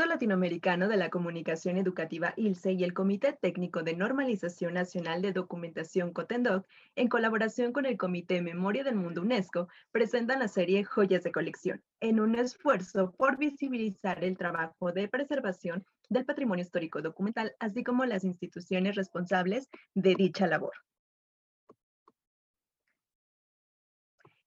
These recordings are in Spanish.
Instituto Latinoamericano de la Comunicación Educativa ILSE y el Comité Técnico de Normalización Nacional de Documentación COTENDOC, en colaboración con el Comité Memoria del Mundo UNESCO, presentan la serie Joyas de Colección, en un esfuerzo por visibilizar el trabajo de preservación del patrimonio histórico documental, así como las instituciones responsables de dicha labor.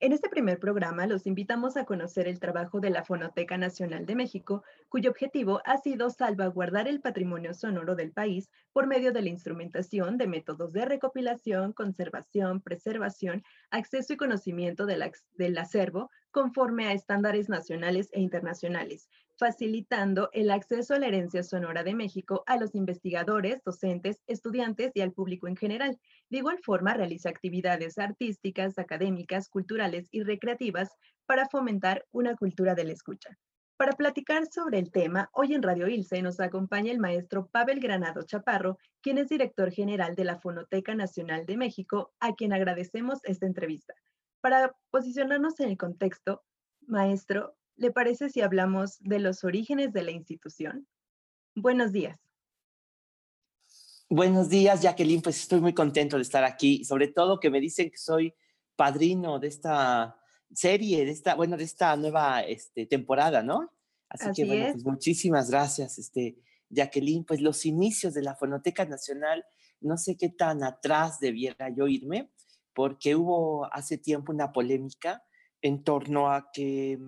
En este primer programa los invitamos a conocer el trabajo de la Fonoteca Nacional de México, cuyo objetivo ha sido salvaguardar el patrimonio sonoro del país por medio de la instrumentación de métodos de recopilación, conservación, preservación, acceso y conocimiento del, acervo conforme a estándares nacionales e internacionales, facilitando el acceso a la herencia sonora de México a los investigadores, docentes, estudiantes y al público en general. De igual forma, realiza actividades artísticas, académicas, culturales y recreativas para fomentar una cultura de la escucha. Para platicar sobre el tema, hoy en Radio Ilse nos acompaña el maestro Pavel Granado Chaparro, quien es director general de la Fonoteca Nacional de México, a quien agradecemos esta entrevista. Para posicionarnos en el contexto, maestro, ¿Le parece si hablamos de los orígenes de la institución? Buenos días. Buenos días, Jacqueline. Pues estoy muy contento de estar aquí, sobre todo que me dicen que soy padrino de esta serie, de esta, bueno, de esta nueva este, temporada, ¿no? Así, que, bueno, pues muchísimas gracias, este, Jacqueline. Pues los inicios de la Fonoteca Nacional, no sé qué tan atrás debiera yo irme, porque hubo hace tiempo una polémica en torno a que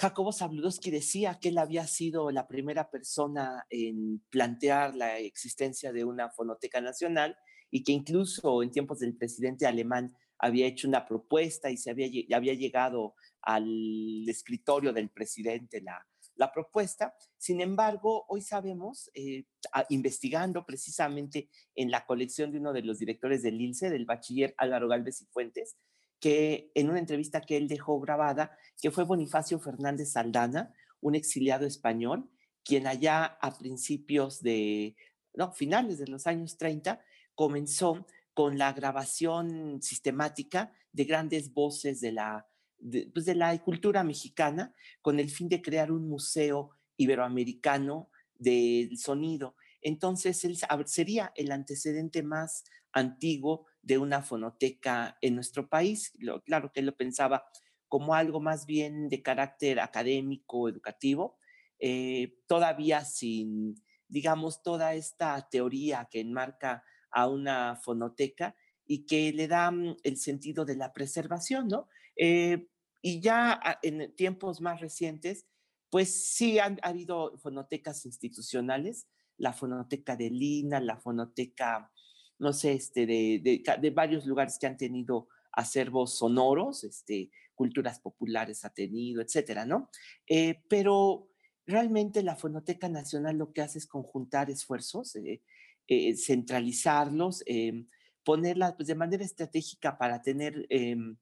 Jacobo Zabludowski decía que él había sido la primera persona en plantear la existencia de una fonoteca nacional y que incluso en tiempos del presidente alemán había hecho una propuesta y se había, había llegado al escritorio del presidente la, la propuesta. Sin embargo, hoy sabemos, eh, investigando precisamente en la colección de uno de los directores del ILSE, del bachiller Álvaro Galvez y Fuentes, que en una entrevista que él dejó grabada, que fue Bonifacio Fernández Saldana, un exiliado español, quien allá a principios de, no, finales de los años 30, comenzó con la grabación sistemática de grandes voces de la, pues de la cultura mexicana, con el fin de crear un museo iberoamericano del sonido. Entonces, él sería el antecedente más antiguo de una fonoteca en nuestro país. claro que él lo pensaba como algo más bien de carácter académico, educativo, eh, todavía sin, digamos, toda esta teoría que enmarca a una fonoteca y que le da mm, el sentido de la preservación, ¿no? Eh, y ya en tiempos más recientes, pues sí han ha habido fonotecas institucionales, la fonoteca de Lina, la fonoteca no sé, este, de, de, varios lugares que han tenido acervos sonoros, este, culturas populares ha tenido, etcétera, ¿no? Eh, pero realmente la Fonoteca Nacional lo que hace es conjuntar esfuerzos, eh, eh, centralizarlos, ponerlas pues, de manera estratégica para tener em,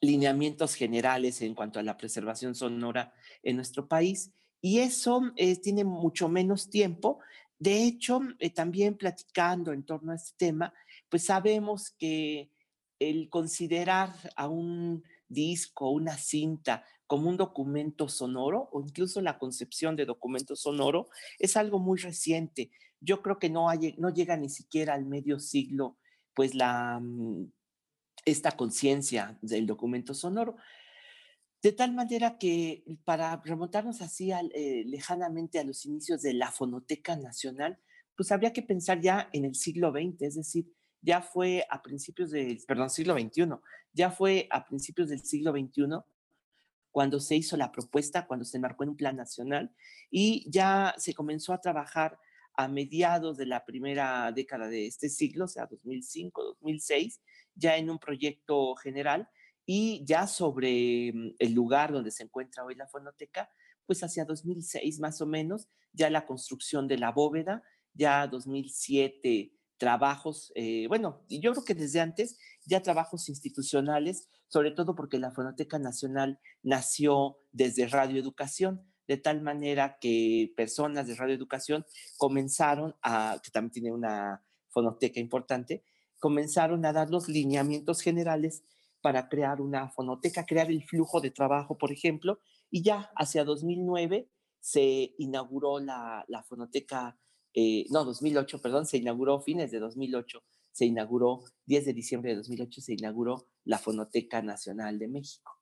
lineamientos generales en cuanto a la preservación sonora en nuestro país. Y eso tiene mucho menos tiempo, de hecho, eh, también platicando en torno a este tema, pues sabemos que el considerar a un disco, una cinta, como un documento sonoro o incluso la concepción de documento sonoro es algo muy reciente. Yo creo que no, llega ni siquiera al medio siglo, pues mm, esta conciencia del documento sonoro. De tal manera que para remontarnos así eh, lejanamente a los inicios de la Fonoteca Nacional, pues habría que pensar ya en el siglo XX, es decir, ya fue a principios del, perdón, siglo XXI, ya fue a principios del siglo XXI cuando se hizo la propuesta, cuando se marcó en un plan nacional y ya se comenzó a trabajar a mediados de la primera década de este siglo, o sea, 2005, 2006, ya en un proyecto general y ya sobre mm, el lugar donde se encuentra hoy la fonoteca, pues hacia 2006 más o menos, ya la construcción de la bóveda, ya 2007 trabajos, eh, bueno, yo creo que desde antes ya trabajos institucionales, sobre todo porque la Fonoteca Nacional nació desde Radio Educación, de tal manera que personas de Radio Educación comenzaron a, que también tiene una fonoteca importante, comenzaron a dar los lineamientos generales para crear una fonoteca, crear el flujo de trabajo, por ejemplo, y ya hacia 2009 se inauguró la, fonoteca, eh, no, 2008, perdón, se inauguró fines de 2008, se inauguró 10 de diciembre de 2008, se inauguró la Fonoteca Nacional de México.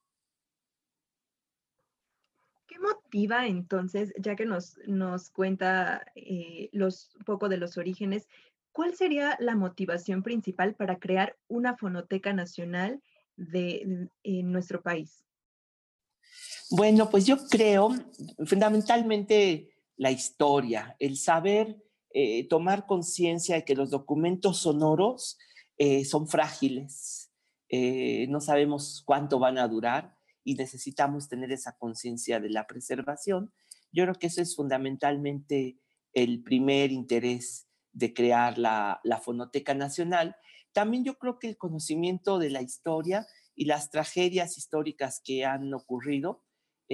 ¿Qué motiva entonces, ya que nos, nos cuenta eh, los, un poco de los orígenes, cuál sería la motivación principal para crear una fonoteca nacional de, nuestro país? Bueno, pues yo creo fundamentalmente la historia, el saber eh, tomar conciencia de que los documentos sonoros eh, son frágiles, eh, no sabemos cuánto van a durar y necesitamos tener esa conciencia de la preservación. Yo creo que eso es fundamentalmente el primer interés de crear la, la Fonoteca Nacional. También yo creo que el conocimiento de la historia y las tragedias históricas que han ocurrido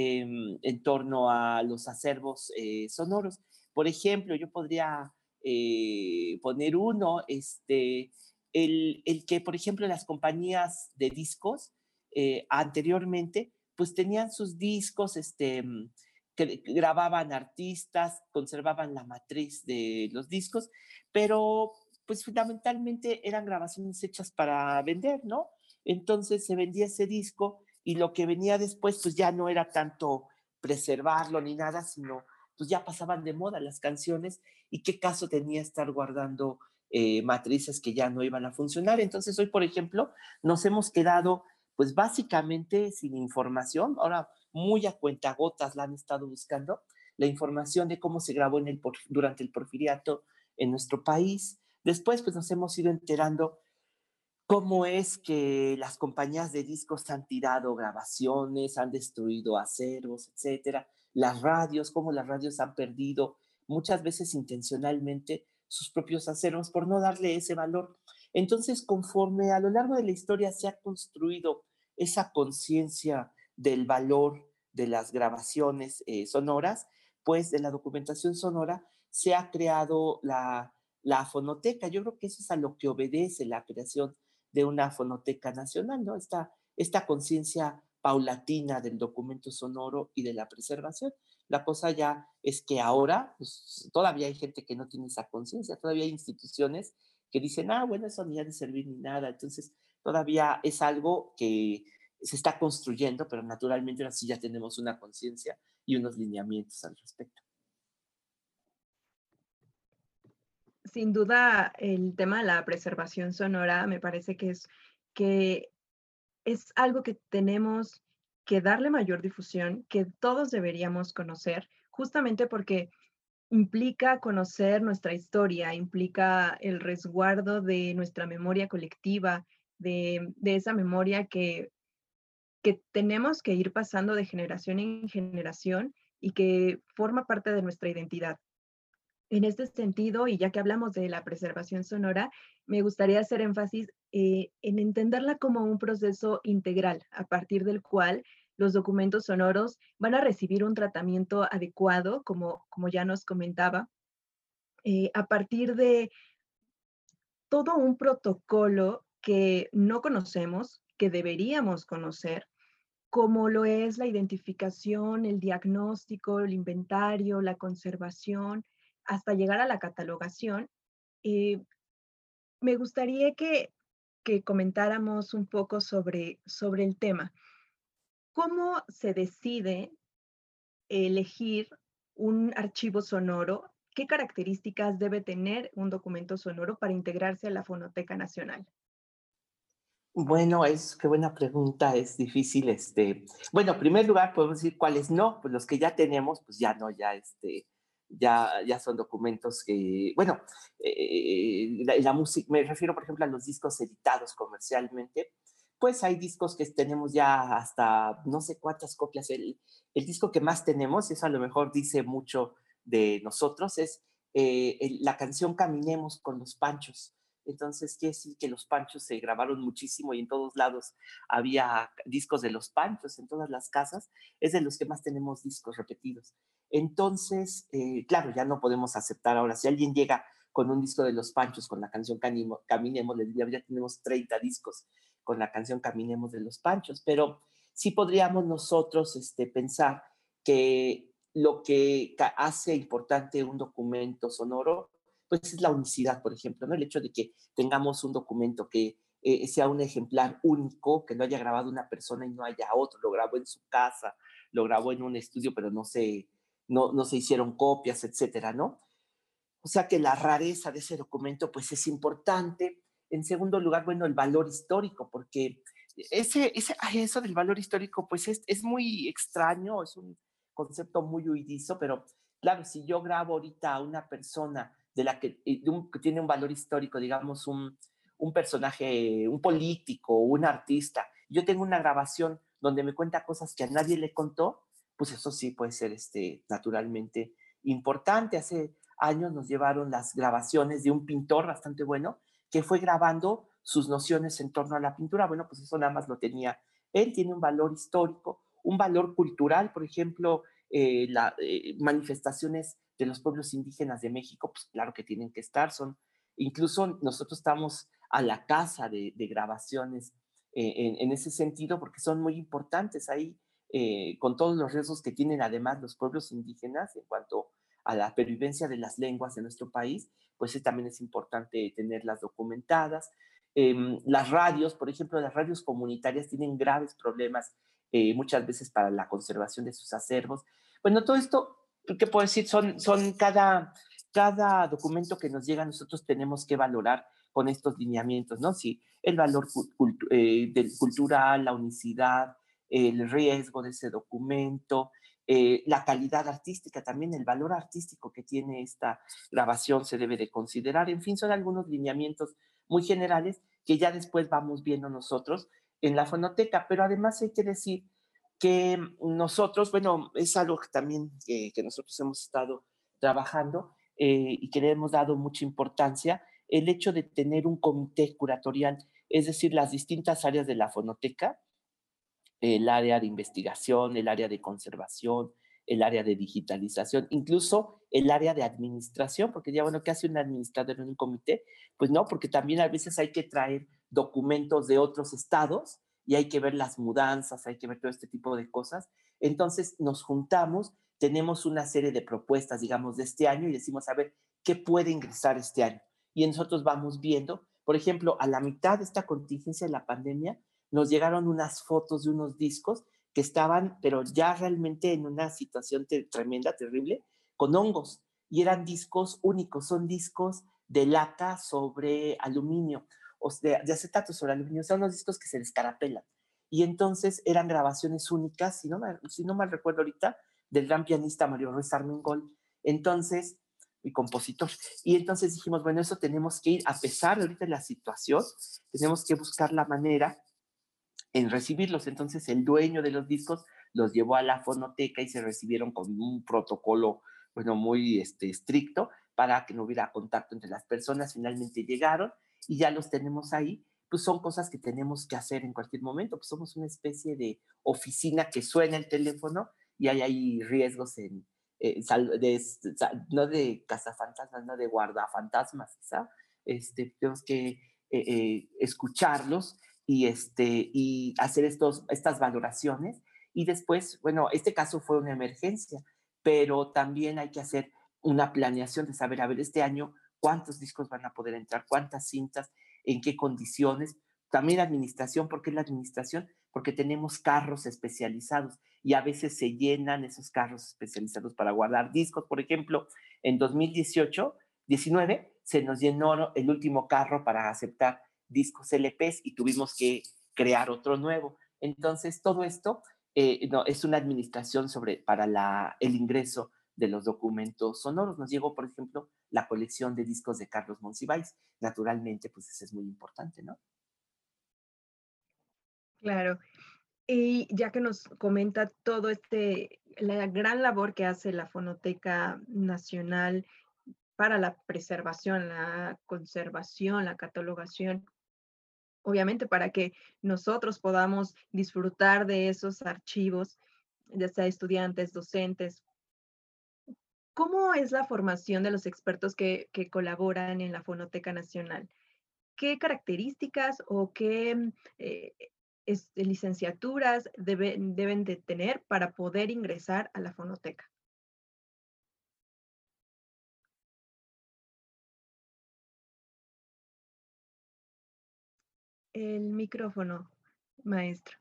Em, en torno a los acervos eh, sonoros. Por ejemplo, yo podría eh, poner uno, este, el, que, por ejemplo, las compañías de discos eh, anteriormente, pues tenían sus discos, este, mm, que grababan artistas, conservaban la matriz de los discos, pero pues fundamentalmente eran grabaciones hechas para vender, ¿no? Entonces se vendía ese disco y lo que venía después pues ya no era tanto preservarlo ni nada, sino pues ya pasaban de moda las canciones y qué caso tenía estar guardando eh, matrices que ya no iban a funcionar. Entonces hoy, por ejemplo, nos hemos quedado pues básicamente sin información, ahora muy a cuentagotas la han estado buscando, la información de cómo se grabó en el, durante el porfiriato en nuestro país. Después pues nos hemos ido enterando cómo es que las compañías de discos han tirado grabaciones, han destruido acervos, etcétera, las radios, cómo las radios han perdido muchas veces intencionalmente sus propios acervos por no darle ese valor. Entonces, conforme a lo largo de la historia se ha construido esa conciencia del valor de las grabaciones eh, sonoras, pues de la documentación sonora se ha creado la, la fonoteca. Yo creo que eso es a lo que obedece la creación de una fonoteca nacional, ¿no? Esta, esta conciencia paulatina del documento sonoro y de la preservación. La cosa ya es que ahora pues, todavía hay gente que no tiene esa conciencia, todavía hay instituciones que dicen, ah, bueno, eso ni ha de servir ni nada. Entonces, todavía es algo que se está construyendo, pero naturalmente sí ya tenemos una conciencia y unos lineamientos al respecto. Sin duda el tema de la preservación sonora me parece que es, que es algo que tenemos que darle mayor difusión, que todos deberíamos conocer, justamente porque implica conocer nuestra historia, implica el resguardo de nuestra memoria colectiva, de, esa memoria que, que tenemos que ir pasando de generación en generación y que forma parte de nuestra identidad. En este sentido, y ya que hablamos de la preservación sonora, me gustaría hacer énfasis eh, en entenderla como un proceso integral, a partir del cual los documentos sonoros van a recibir un tratamiento adecuado, como, como ya nos comentaba, eh, a partir de todo un protocolo que no conocemos, que deberíamos conocer, como lo es la identificación, el diagnóstico, el inventario, la conservación, hasta llegar a la catalogación, eh, me gustaría que, comentáramos un poco sobre, sobre el tema. ¿Cómo se decide elegir un archivo sonoro? ¿Qué características debe tener un documento sonoro para integrarse a la Fonoteca Nacional? Bueno, es qué buena pregunta, es difícil. Este, bueno, en primer lugar podemos decir cuáles no, pues los que ya tenemos, pues ya no, ya este, ya, ya son documentos que, bueno, eh, la, música, me refiero por ejemplo a los discos editados comercialmente, pues hay discos que tenemos ya hasta no sé cuántas copias. El, el disco que más tenemos, y eso a lo mejor dice mucho de nosotros, es eh, la canción Caminemos con los Panchos. Entonces, quiere decir que los panchos se grabaron muchísimo y en todos lados había discos de los panchos, en todas las casas. Es de los que más tenemos discos repetidos. Entonces, eh, claro, ya no podemos aceptar ahora. Si alguien llega con un disco de Los Panchos, con la canción Caminemos, le diría, ya tenemos 30 discos con la canción Caminemos de Los Panchos, pero sí podríamos nosotros este, pensar que lo que hace importante un documento sonoro, pues es la unicidad, por ejemplo, ¿no? El hecho de que tengamos un documento que eh, sea un ejemplar único, que no haya grabado una persona y no haya otro, lo grabó en su casa, lo grabó en un estudio, pero no se, no, no se hicieron copias, etcétera, ¿no? O sea que la rareza de ese documento, pues es importante. En segundo lugar, bueno, el valor histórico, porque ese, ese, eso del valor histórico, pues es, es muy extraño, es un concepto muy huidizo, pero claro, si yo grabo ahorita a una persona de la que, eh, que tiene un valor histórico, digamos, un, un personaje, un político, un artista, yo tengo una grabación donde me cuenta cosas que a nadie le contó, pues eso sí puede ser este, naturalmente importante. Hace años nos llevaron las grabaciones de un pintor bastante bueno que fue grabando sus nociones en torno a la pintura. Bueno, pues eso nada más lo tenía él, tiene un valor histórico, un valor cultural, por ejemplo, eh, las eh, manifestaciones de los pueblos indígenas de México, pues claro que tienen que estar, son, incluso nosotros estamos a la casa de, grabaciones eh, en, ese sentido, porque son muy importantes ahí, con todos los riesgos que tienen además los pueblos indígenas en cuanto a la pervivencia de las lenguas de nuestro país, pues también es importante tenerlas documentadas. Em, las radios, por ejemplo, las radios comunitarias tienen graves problemas eh, muchas veces para la conservación de sus acervos. Bueno, todo esto, ¿qué puedo decir? Son, son cada, cada documento que nos llega, nosotros tenemos que valorar con estos lineamientos, ¿no? Si el valor eh, del cultural, la unicidad, el riesgo de ese documento, eh, la calidad artística, también el valor artístico que tiene esta grabación se debe de considerar. En fin, son algunos lineamientos muy generales que ya después vamos viendo nosotros en la fonoteca, pero además hay que decir que nosotros, bueno, es algo también que nosotros hemos estado trabajando eh, y que le hemos dado mucha importancia, el hecho de tener un comité curatorial, es decir, las distintas áreas de la fonoteca, el área de investigación, el área de conservación, el área de digitalización, incluso el área de administración, porque ya, bueno, ¿qué hace un administrador en un comité? Pues no, porque también a veces hay que traer documentos de otros estados y hay que ver las mudanzas, hay que ver todo este tipo de cosas. Entonces nos juntamos, tenemos una serie de propuestas, digamos, de este año y decimos, a ver, ¿qué puede ingresar este año? Y nosotros vamos viendo, por ejemplo, a la mitad de esta contingencia de la pandemia, nos llegaron unas fotos de unos discos que estaban, pero ya realmente en una situación tremenda, terrible, con hongos. Y eran discos únicos, son discos de lata sobre aluminio, o de, de acetato sobre aluminio, son los discos que se descarapelan. Y entonces eran grabaciones únicas, si no, si no mal recuerdo ahorita, del gran pianista Mario Ruiz Armengol. Entonces, mi compositor. Y entonces dijimos, bueno, eso tenemos que ir, a pesar de ahorita la situación, tenemos que buscar la manera en recibirlos. Entonces el dueño de los discos los llevó a la fonoteca y se recibieron con un protocolo, bueno, muy este, estricto para que no hubiera contacto entre las personas. Finalmente llegaron y ya los tenemos ahí. Pues son cosas que tenemos que hacer en cualquier momento, pues somos una especie de oficina que suena el teléfono y hay riesgos en, eh, de, no de cazafantasmas, no de guardafantasmas. Este, tenemos que eh, eh, escucharlos y, este, y hacer estos, estas valoraciones. Y después, bueno, este caso fue una emergencia, pero también hay que hacer una planeación de saber, a ver, este año, cuántos discos van a poder entrar, cuántas cintas, en qué condiciones. También administración, ¿por qué la administración? Porque tenemos carros especializados y a veces se llenan esos carros especializados para guardar discos. Por ejemplo, en 2018, 19, se nos llenó el último carro para aceptar discos LPs y tuvimos que crear otro nuevo. Entonces, todo esto eh, no, es una administración sobre, para la, el ingreso de los documentos sonoros. Nos llegó, por ejemplo, la colección de discos de Carlos Monsiváis. Naturalmente, pues eso es muy importante, ¿no? Claro. Y ya que nos comenta todo este, la gran labor que hace la Fonoteca Nacional para la preservación, la conservación, la catalogación obviamente para que nosotros podamos disfrutar de esos archivos, ya sea estudiantes, docentes. ¿Cómo es la formación de los expertos que, colaboran en la Fonoteca Nacional? ¿Qué características o qué eh, licenciaturas deben de tener para poder ingresar a la fonoteca? El micrófono, maestro.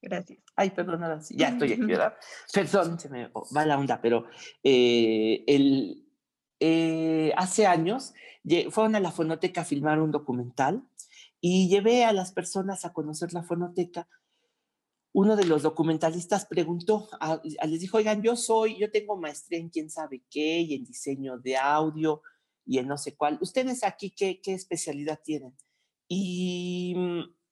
Gracias. Ay, perdón, ya estoy aquí, ¿verdad? Perdón, se me va la onda, pero eh, el, eh, hace años fueron a la fonoteca a filmar un documental y llevé a las personas a conocer la fonoteca. Uno de los documentalistas preguntó, les dijo, oigan, yo soy, yo tengo maestría en quién sabe qué y en diseño de audio y en no sé cuál. ¿Ustedes aquí qué, qué especialidad tienen? Y,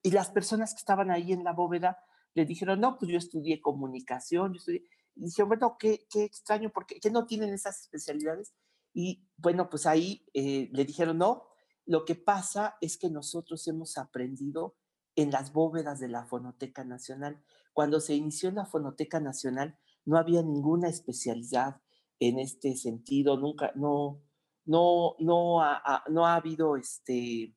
y las personas que estaban ahí en la bóveda le dijeron, no, pues yo estudié comunicación, yo estudié, y dije, bueno, qué, qué extraño, porque ¿qué no tienen esas especialidades? Y bueno, pues ahí eh, le dijeron, no, lo que pasa es que nosotros hemos aprendido en las bóvedas de la Fonoteca Nacional. Cuando se inició la Fonoteca Nacional, no había ninguna especialidad en este sentido, nunca, no, no, no, ha, no ha habido este,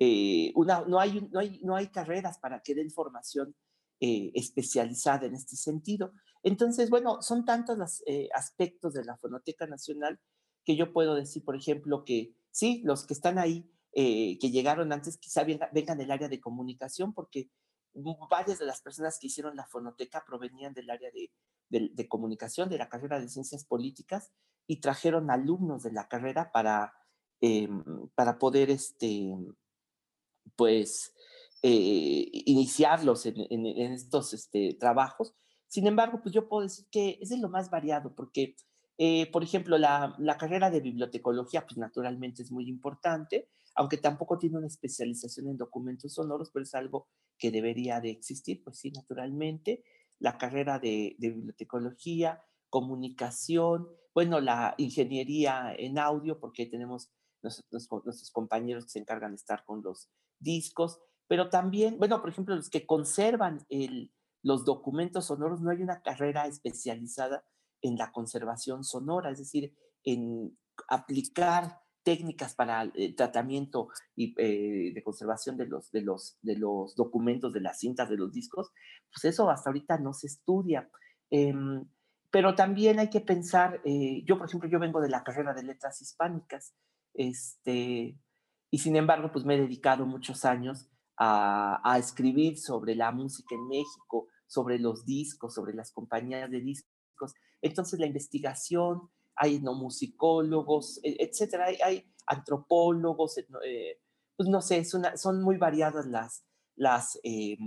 eh, una, no, hay, no, hay, no hay carreras para que den formación eh, especializada en este sentido. Entonces, bueno, son tantos los eh, aspectos de la Fonoteca Nacional que yo puedo decir, por ejemplo, que sí, los que están ahí, eh, que llegaron antes, quizá vengan del área de comunicación, porque varias de las personas que hicieron la fonoteca provenían del área de, de, comunicación, de la carrera de ciencias políticas, y trajeron alumnos de la carrera para, para poder, este, pues, eh, iniciarlos en, estos este, trabajos. Sin embargo, pues yo puedo decir que es de lo más variado, porque, eh, por ejemplo, la, carrera de bibliotecología, pues naturalmente es muy importante, aunque tampoco tiene una especialización en documentos sonoros, pero es algo que debería de existir, pues sí, naturalmente. La carrera de, bibliotecología, comunicación, bueno, la ingeniería en audio, porque tenemos nuestros, nuestros compañeros que se encargan de estar con los discos, pero también, bueno, por ejemplo, los que conservan los documentos sonoros, no hay una carrera especializada en la conservación sonora, es decir, en aplicar técnicas para el tratamiento y, eh, de conservación de los, de, los, de los documentos, de las cintas, de los discos, pues eso hasta ahorita no se estudia. Em, pero también hay que pensar, eh, yo por ejemplo, yo vengo de la carrera de letras hispánicas, este, y sin embargo, pues me he dedicado muchos años a, escribir sobre la música en México, sobre los discos, sobre las compañías de discos. Entonces la investigación, hay no musicólogos, e, etcétera, hay, antropólogos, eh, pues no sé, son muy variadas las, las, eh,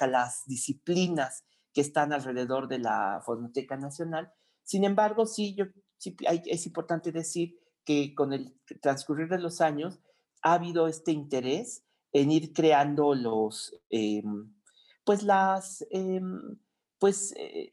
las disciplinas que están alrededor de la Fonoteca Nacional. Sin embargo, sí, yo, sí es importante decir que con el transcurrir de los años ha habido este interés en ir creando los, em, pues las, em, pues eh,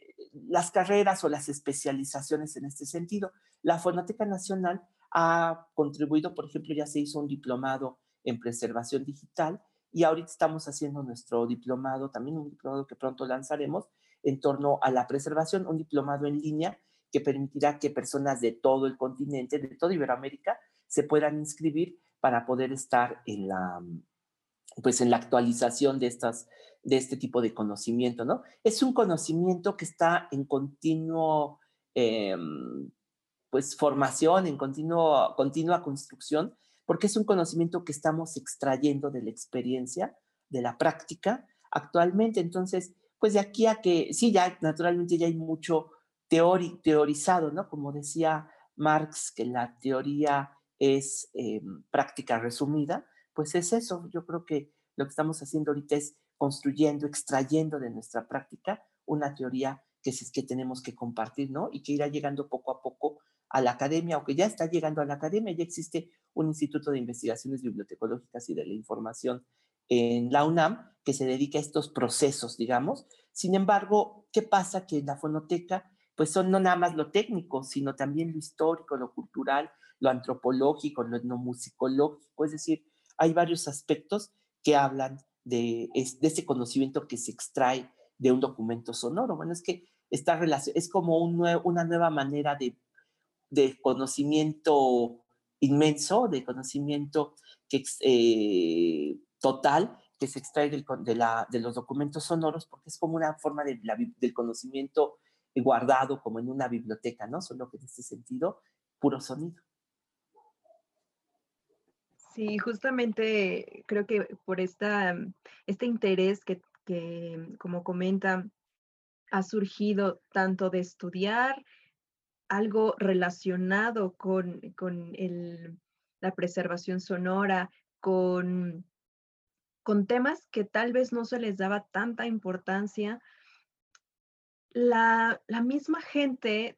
las carreras o las especializaciones en este sentido. La Fonoteca Nacional ha contribuido, por ejemplo, ya se hizo un diplomado en preservación digital y ahorita estamos haciendo nuestro diplomado, también un diplomado que pronto lanzaremos en torno a la preservación, un diplomado en línea que permitirá que personas de todo el continente, de toda Iberoamérica, se puedan inscribir para poder estar en la, pues en la actualización de, estas, de este tipo de conocimiento, ¿no? Es un conocimiento que está en continuo, em, pues, formación, en continuo, continua construcción, porque es un conocimiento que estamos extrayendo de la experiencia, de la práctica actualmente. Entonces, pues de aquí a que, sí, ya naturalmente ya hay mucho teorizado, ¿no? Como decía Marx, que la teoría es em, práctica resumida, pues es eso. Yo creo que lo que estamos haciendo ahorita es construyendo, extrayendo de nuestra práctica una teoría que es que tenemos que compartir, ¿no? Y que irá llegando poco a poco a la academia, aunque ya está llegando a la academia, ya existe un Instituto de Investigaciones Bibliotecológicas y de la Información en la UNAM que se dedica a estos procesos, digamos. Sin embargo, ¿qué pasa? Que en la fonoteca, pues son no nada más lo técnico, sino también lo histórico, lo cultural, lo antropológico, lo etnomusicológico, es decir, hay varios aspectos que hablan de, ese conocimiento que se extrae de un documento sonoro. Bueno, es que esta relación es como un una nueva manera de, de, conocimiento inmenso, de conocimiento eh, total que se extrae de, la, de, los documentos sonoros, porque es como una forma de del conocimiento guardado como en una biblioteca, ¿no? Solo que en este sentido, puro sonido. Sí, justamente creo que por esta, este interés que, que, como comenta, ha surgido tanto de estudiar algo relacionado con, con el, la preservación sonora, con, con temas que tal vez no se les daba tanta importancia. La, la misma gente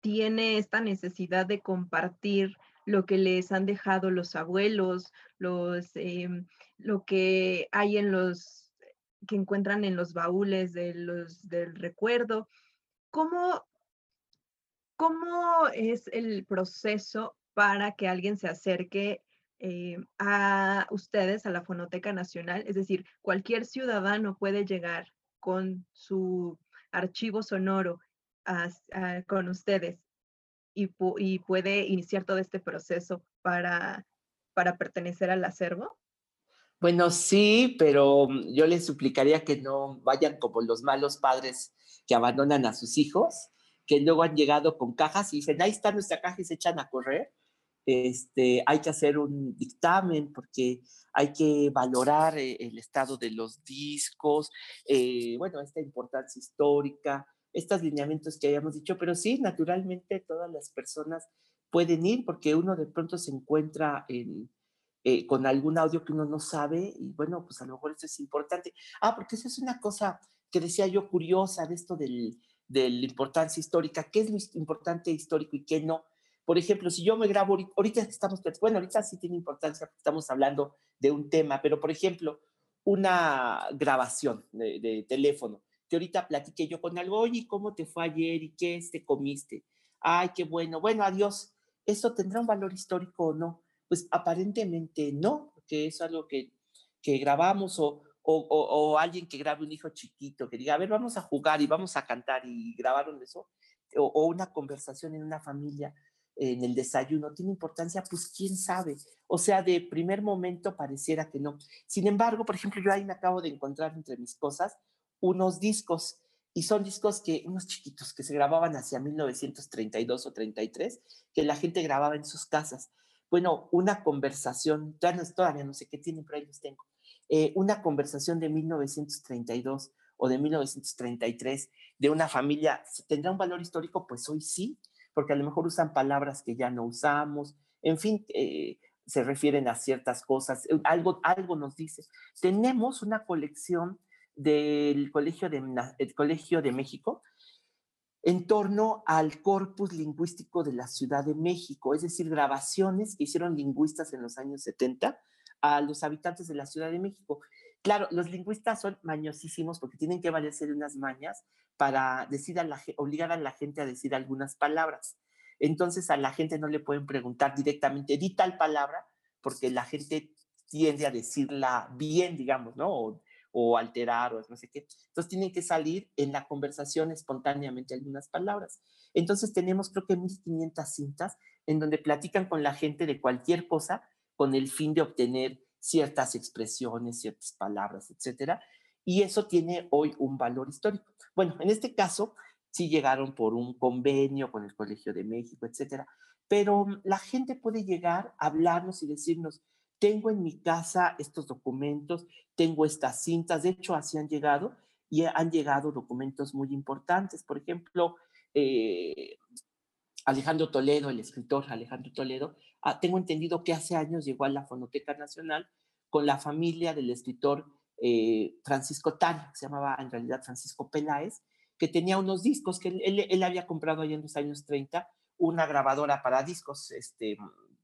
tiene esta necesidad de compartir lo que les han dejado los abuelos, los, em, lo que hay en los, que encuentran en los baúles de los, del recuerdo. ¿Cómo, ¿Cómo es el proceso para que alguien se acerque eh, a ustedes, a la Fonoteca Nacional? Es decir, cualquier ciudadano puede llegar con su archivo sonoro con ustedes y, puede iniciar todo este proceso para, para pertenecer al acervo? Bueno, sí, pero mm, yo les suplicaría que no vayan como los malos padres que abandonan a sus hijos, que luego han llegado con cajas y dicen, ahí está nuestra caja y se echan a correr. Este, hay que hacer un dictamen porque hay que valorar eh, el estado de los discos, eh, bueno, esta importancia histórica, estos lineamientos que habíamos dicho, pero sí, naturalmente todas las personas pueden ir porque uno de pronto se encuentra eh, con algún audio que uno no sabe y bueno, pues a lo mejor eso es importante. Ah, porque eso es una cosa que decía yo curiosa de esto del, de la importancia histórica, qué es lo importante histórico y qué no. Por ejemplo, si yo me grabo, ahorita estamos, bueno, ahorita sí tiene importancia, estamos hablando de un tema, pero por ejemplo, una grabación de, de teléfono que ahorita platiqué yo con algo, oye, ¿cómo te fue ayer y qué te este, comiste? Ay, qué bueno, bueno, adiós. ¿Esto tendrá un valor histórico o no? Pues aparentemente no, porque es algo que, que grabamos o, o, o, alguien que grabe un hijo chiquito, que diga, a ver, vamos a jugar y vamos a cantar y grabaron eso, o, o una conversación en una familia en el desayuno, ¿tiene importancia? Pues quién sabe. O sea, de primer momento pareciera que no. Sin embargo, por ejemplo, yo ahí me acabo de encontrar entre mis cosas unos discos y son discos que, unos chiquitos que se grababan hacia 1932 o 33, que la gente grababa en sus casas. Bueno, una conversación, todavía no sé qué tienen, pero ahí los tengo. Eh, una conversación de 1932 o de 1933 de una familia, ¿tendrá un valor histórico? Pues hoy sí, porque a lo mejor usan palabras que ya no usamos, en fin, eh, se refieren a ciertas cosas, algo, algo nos dice. Tenemos una colección del Colegio de, el Colegio de México en torno al corpus lingüístico de la Ciudad de México, es decir, grabaciones que hicieron lingüistas en los años 70 a los habitantes de la Ciudad de México. Claro, los lingüistas son mañosísimos porque tienen que valerse de unas mañas para decir a la, obligar a la gente a decir algunas palabras. Entonces a la gente no le pueden preguntar directamente, di tal palabra, porque la gente tiende a decirla bien, digamos, ¿no? Alterar o no sé qué. Entonces tienen que salir en la conversación espontáneamente algunas palabras. Entonces tenemos creo que 1500 cintas en donde platican con la gente de cualquier cosa con el fin de obtener ciertas expresiones, ciertas palabras, etcétera. Y eso tiene hoy un valor histórico. Bueno, en este caso sí llegaron por un convenio con el Colegio de México, etcétera. Pero la gente puede llegar a hablarnos y decirnos, tengo en mi casa estos documentos, tengo estas cintas, de hecho así han llegado y han llegado documentos muy importantes. Por ejemplo, eh, Alejandro Toledo, el escritor Alejandro Toledo, ah, tengo entendido que hace años llegó a la Fonoteca Nacional con la familia del escritor eh, Francisco Tan, que se llamaba en realidad Francisco Peláez, que tenía unos discos que él, él, había comprado ahí en los años 30, una grabadora para discos, este,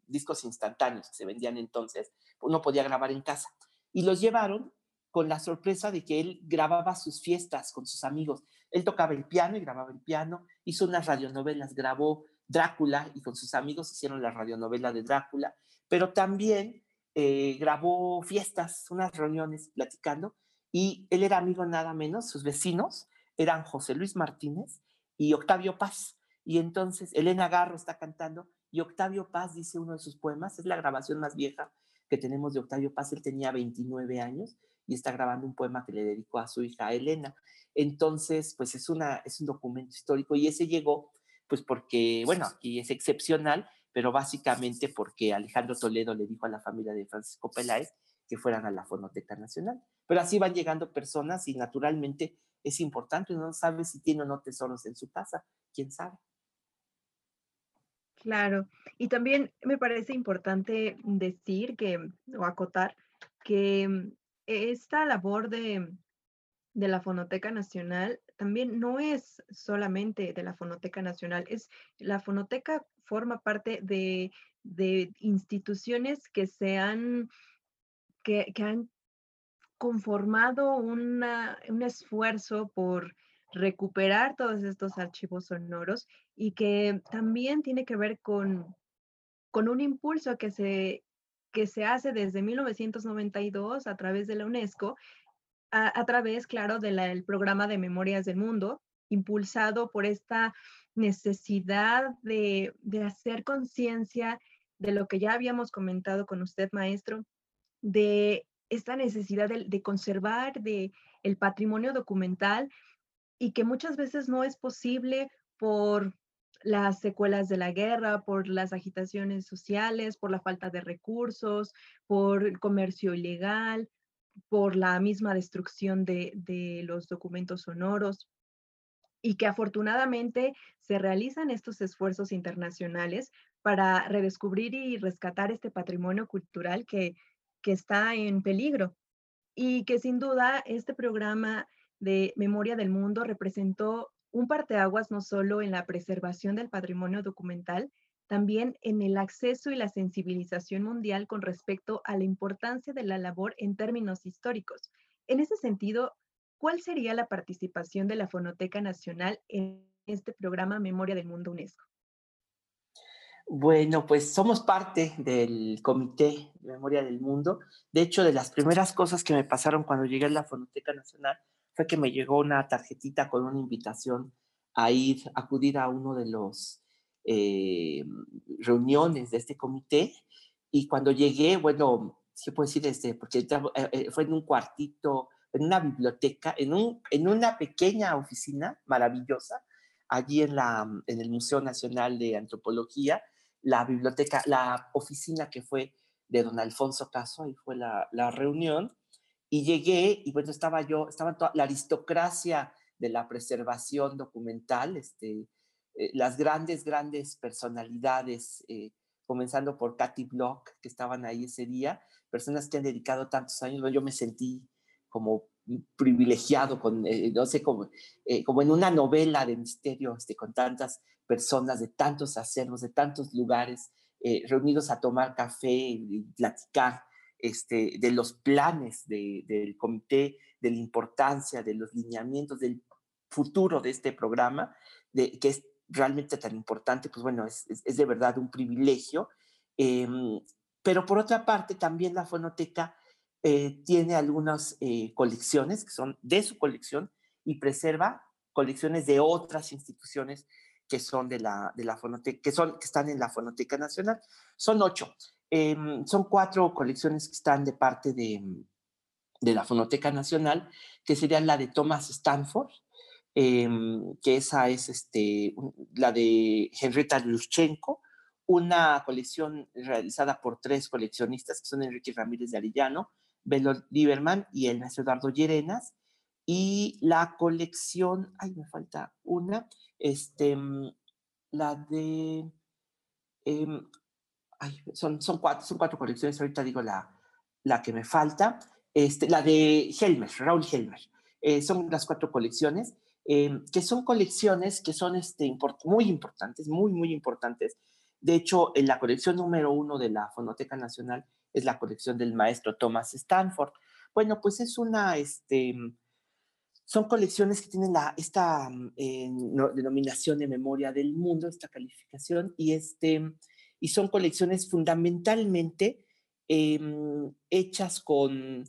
discos instantáneos que se vendían entonces, uno podía grabar en casa. Y los llevaron con la sorpresa de que él grababa sus fiestas con sus amigos. Él tocaba el piano y grababa el piano, hizo unas radionovelas, grabó Drácula y con sus amigos hicieron la radionovela de Drácula, pero también eh, grabó fiestas, unas reuniones platicando y él era amigo nada menos, sus vecinos eran José Luis Martínez y Octavio Paz. Y entonces Elena Garro está cantando y Octavio Paz dice uno de sus poemas, es la grabación más vieja que tenemos de Octavio Paz, él tenía 29 años y está grabando un poema que le dedicó a su hija Elena. Entonces, pues es, una, es un documento histórico y ese llegó, pues porque, bueno, aquí es excepcional, pero básicamente porque Alejandro Toledo le dijo a la familia de Francisco Peláez que fueran a la Fonoteca Nacional. Pero así van llegando personas y naturalmente es importante, uno no sabe si tiene o no tesoros en su casa, quién sabe. Claro, y también me parece importante decir que, o acotar, que esta labor de, de la Fonoteca Nacional también no es solamente de la Fonoteca Nacional, es la Fonoteca forma parte de, de instituciones que se han, que, que han conformado un esfuerzo por recuperar todos estos archivos sonoros y que también tiene que ver con, con un impulso que se, que se hace desde 1992 a través de la UNESCO, a, través, claro, del programa de Memorias del Mundo, impulsado por esta necesidad de, de hacer conciencia de lo que ya habíamos comentado con usted, maestro, de esta necesidad de, conservar de el patrimonio documental y que muchas veces no es posible por las secuelas de la guerra, por las agitaciones sociales, por la falta de recursos, por el comercio ilegal, por la misma destrucción de, de los documentos sonoros y que afortunadamente se realizan estos esfuerzos internacionales para redescubrir y rescatar este patrimonio cultural que, que está en peligro. Y que sin duda este programa de Memoria del Mundo representó un parteaguas no solo en la preservación del patrimonio documental, también en el acceso y la sensibilización mundial con respecto a la importancia de la labor en términos históricos. En ese sentido, ¿cuál sería la participación de la Fonoteca Nacional en este programa Memoria del Mundo UNESCO? Bueno, pues somos parte del Comité Memoria del Mundo. De hecho, de las primeras cosas que me pasaron cuando llegué a la Fonoteca Nacional fue que me llegó una tarjetita con una invitación a ir, acudir a uno de los eh, reuniones de este comité. Y cuando llegué, bueno, ¿qué puedo decir? Este, porque eh, eh, fue en un cuartito, en una biblioteca, en, un, en una pequeña oficina maravillosa, allí en, la, en el Museo Nacional de Antropología, la biblioteca, la oficina que fue de don Alfonso Caso, ahí fue la, la reunión, y llegué y bueno, estaba yo, estaba toda la aristocracia de la preservación documental, este, eh, las grandes, grandes personalidades, eh, comenzando por Katy Block, que estaban ahí ese día, personas que han dedicado tantos años, yo me sentí como privilegiado, con, eh, no sé, como, como en una novela de misterio, este, con tantas personas de tantos acervos, de tantos lugares, eh, reunidos a tomar café y platicar este, de los planes del comité, de la importancia, de los lineamientos, del futuro de este programa, que es realmente tan importante, pues bueno, es, es, de verdad un privilegio. Em, pero por otra parte, también la fonoteca eh, tiene algunas eh, colecciones que son de su colección y preserva colecciones de otras instituciones que son de la, de la fonoteca, que, son, que están en la Fonoteca Nacional. Son ocho. Em, son cuatro colecciones que están de parte de, de la Fonoteca Nacional, que serían la de Thomas Stanford, em, que esa es este, la de Henrietta Luschenko, una colección realizada por tres coleccionistas, que son Enrique Ramírez de Arillano, Belo Lieberman y el Eduardo Llerenas, y la colección, ay, me falta una, este, mm, la de, em, ay, son, son, cuatro, son cuatro colecciones, ahorita digo la, la que me falta, este, la de Helmer, Raúl Helmer. Eh, son las cuatro colecciones, em, que son colecciones que son este, muy importantes, muy, muy importantes. De hecho, en la colección número uno de la Fonoteca Nacional es la colección del maestro Thomas Stanford. Bueno, pues es una, este, son colecciones que tienen la, esta mm, eh, denominación de memoria del mundo, esta calificación, y, este, y son colecciones fundamentalmente em, hechas con,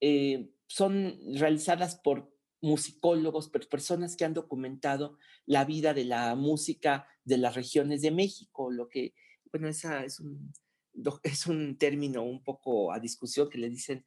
eh, son realizadas por musicólogos, por personas que han documentado la vida de la música de las regiones de México, lo que, bueno, esa es un, es un término un poco a discusión que le dicen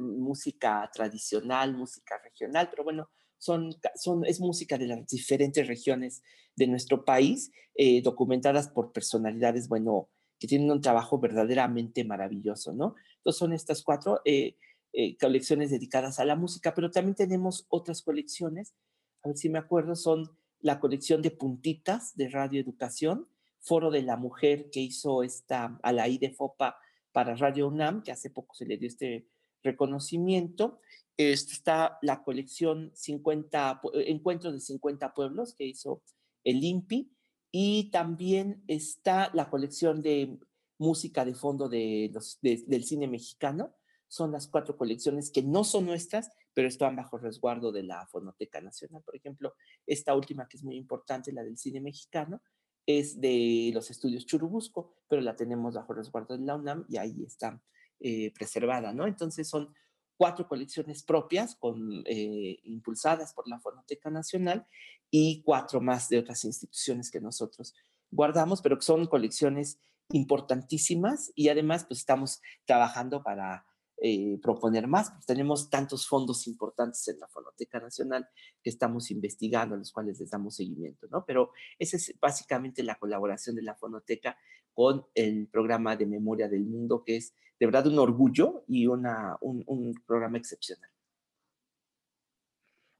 música tradicional, música regional, pero bueno, son, son, es música de las diferentes regiones de nuestro país, eh, documentadas por personalidades, bueno, que tienen un trabajo verdaderamente maravilloso, ¿no? Entonces son estas cuatro eh, eh, colecciones dedicadas a la música, pero también tenemos otras colecciones, a ver si me acuerdo, son la colección de puntitas de Radio Educación, Foro de la Mujer que hizo esta a la de FOPA para Radio UNAM, que hace poco se le dio este reconocimiento. Está la colección 50, Encuentros de 50 Pueblos que hizo el INPI y también está la colección de música de fondo del cine mexicano. Son las cuatro colecciones que no son nuestras, pero están bajo resguardo de la Fonoteca Nacional. Por ejemplo, esta última que es muy importante, la del cine mexicano, es de los estudios Churubusco, pero la tenemos bajo resguardo de la UNAM y ahí está eh, preservada, ¿no? Entonces son cuatro colecciones propias con, eh, impulsadas por la Fonoteca Nacional y cuatro más de otras instituciones que nosotros guardamos, pero que son colecciones importantísimas y además pues estamos trabajando para eh, proponer más, porque tenemos tantos fondos importantes en la Fonoteca Nacional que estamos investigando, a los cuales les damos seguimiento, ¿no? Pero esa es básicamente la colaboración de la Fonoteca con el programa de Memoria del Mundo, que es de verdad un orgullo y una, un, programa excepcional.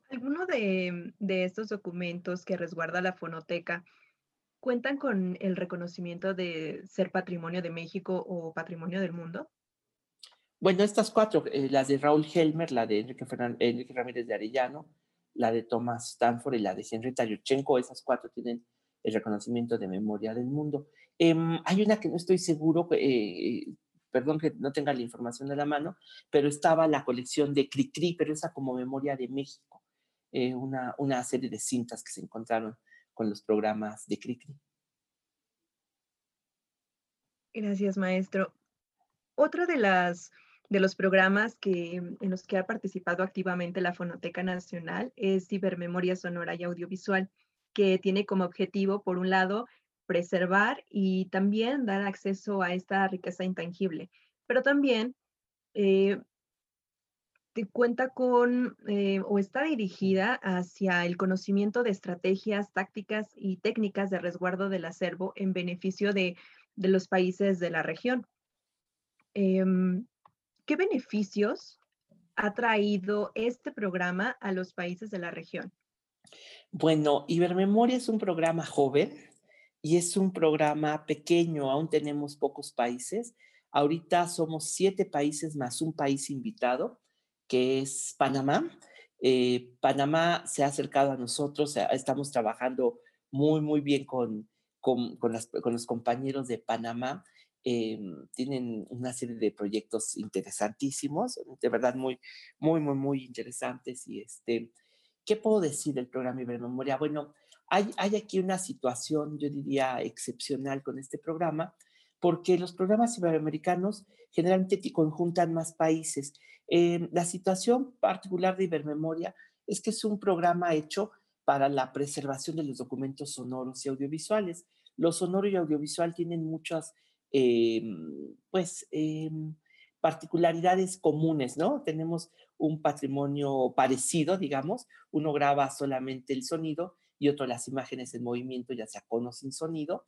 ¿Alguno de, de estos documentos que resguarda la Fonoteca cuentan con el reconocimiento de ser patrimonio de México o patrimonio del mundo? Bueno, estas cuatro, eh, las de Raúl Helmer, la de Enrique, Enrique, Ramírez de Arellano, la de Thomas Stanford y la de Henry Tayuchenko, esas cuatro tienen el reconocimiento de memoria del mundo. Em, hay una que no estoy seguro, eh, perdón que no tenga la información de la mano, pero estaba la colección de Cricri, pero esa como memoria de México, eh, una, una serie de cintas que se encontraron con los programas de Cricri. Gracias, maestro. Otra de las de los programas que, en los que ha participado activamente la Fonoteca Nacional es Cibermemoria Sonora y Audiovisual, que tiene como objetivo, por un lado, preservar y también dar acceso a esta riqueza intangible, pero también eh, cuenta con eh, o está dirigida hacia el conocimiento de estrategias, tácticas y técnicas de resguardo del acervo en beneficio de, los países de la región. Em, ¿Qué beneficios ha traído este programa a los países de la región? Bueno, Ibermemoria es un programa joven y es un programa pequeño, aún tenemos pocos países. Ahorita somos siete países más un país invitado, que es Panamá. Eh, Panamá se ha acercado a nosotros, estamos trabajando muy, muy bien con, con, los compañeros de Panamá Em, tienen una serie de proyectos interesantísimos, de verdad muy, muy, muy, muy interesantes. Y este, ¿qué puedo decir del programa Ibermemoria? Bueno, hay, hay aquí una situación, yo diría, excepcional con este programa, porque los programas iberoamericanos generalmente conjuntan más países. Em, la situación particular de Ibermemoria es que es un programa hecho para la preservación de los documentos sonoros y audiovisuales. Lo sonoro y audiovisual tienen muchas Em, pues, em, particularidades comunes, ¿no? Tenemos un patrimonio parecido, digamos, uno graba solamente el sonido y otro las imágenes en movimiento, ya sea con o sin sonido,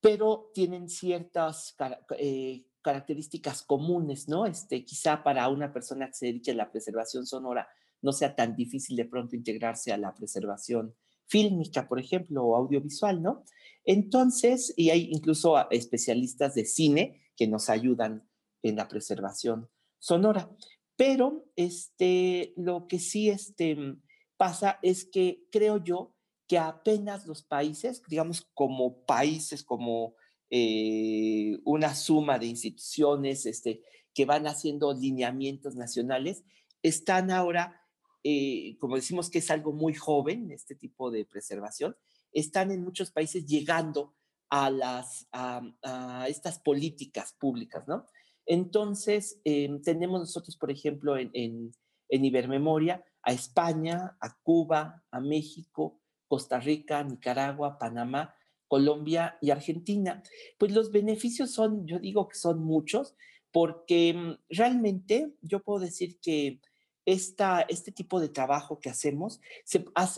pero tienen ciertas eh, características comunes, ¿no? Este, quizá para una persona que se dedique a la preservación sonora no sea tan difícil de pronto integrarse a la preservación fílmica, por ejemplo, o audiovisual, ¿no? Entonces, y hay incluso especialistas de cine que nos ayudan en la preservación sonora. Pero este, lo que sí este, pasa es que creo yo que apenas los países, digamos como países, como eh, una suma de instituciones este, que van haciendo lineamientos nacionales, están ahora, eh, como decimos que es algo muy joven, este tipo de preservación, están en muchos países llegando a, las, a, estas políticas públicas, ¿no? Entonces, em, tenemos nosotros, por ejemplo, en, Ibermemoria, a España, a Cuba, a México, Costa Rica, Nicaragua, Panamá, Colombia y Argentina. Pues los beneficios son, yo digo que son muchos, porque em, realmente yo puedo decir que esta, este tipo de trabajo que hacemos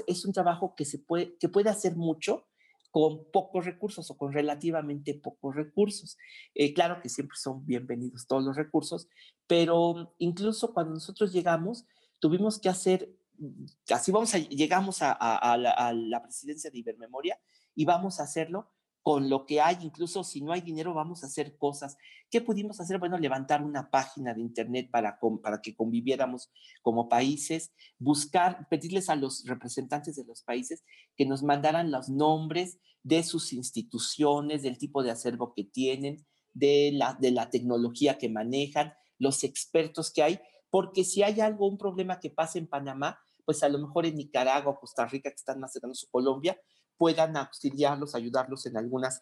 es un trabajo que, se puede, que puede hacer mucho con pocos recursos o con relativamente pocos recursos. Eh, claro que siempre son bienvenidos todos los recursos, pero incluso cuando nosotros llegamos, tuvimos que hacer, así vamos llegamos a la presidencia de Ibermemoria y vamos a hacerlo con lo que hay, incluso si no hay dinero, vamos a hacer cosas. ¿Qué pudimos hacer? Bueno, levantar una página de internet para, que conviviéramos como países, buscar, pedirles a los representantes de los países que nos mandaran los nombres de sus instituciones, del tipo de acervo que tienen, de la, de la tecnología que manejan, los expertos que hay, porque si hay algo, un problema que pasa en Panamá, pues a lo mejor en Nicaragua, Costa Rica, que están más cercanos a Colombia, puedan auxiliarlos, ayudarlos en algunas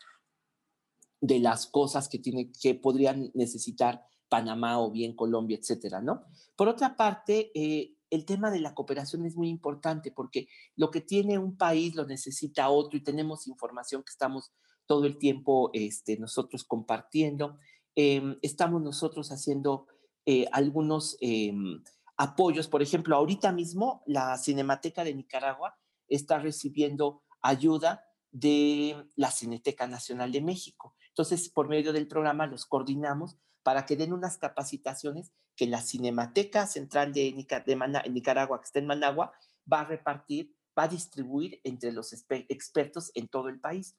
de las cosas que, tiene, que podrían necesitar Panamá o bien Colombia, etcétera, ¿no? Por otra parte, eh, el tema de la cooperación es muy importante porque lo que tiene un país lo necesita otro y tenemos información que estamos todo el tiempo este, nosotros compartiendo. Em, estamos nosotros haciendo eh, algunos em, apoyos. Por ejemplo, ahorita mismo la Cinemateca de Nicaragua está recibiendo ayuda de la Cineteca Nacional de México. Entonces, por medio del programa los coordinamos para que den unas capacitaciones que la Cinemateca Central de, Nicaragua, que está en Managua, va a repartir, va a distribuir entre los expertos en todo el país.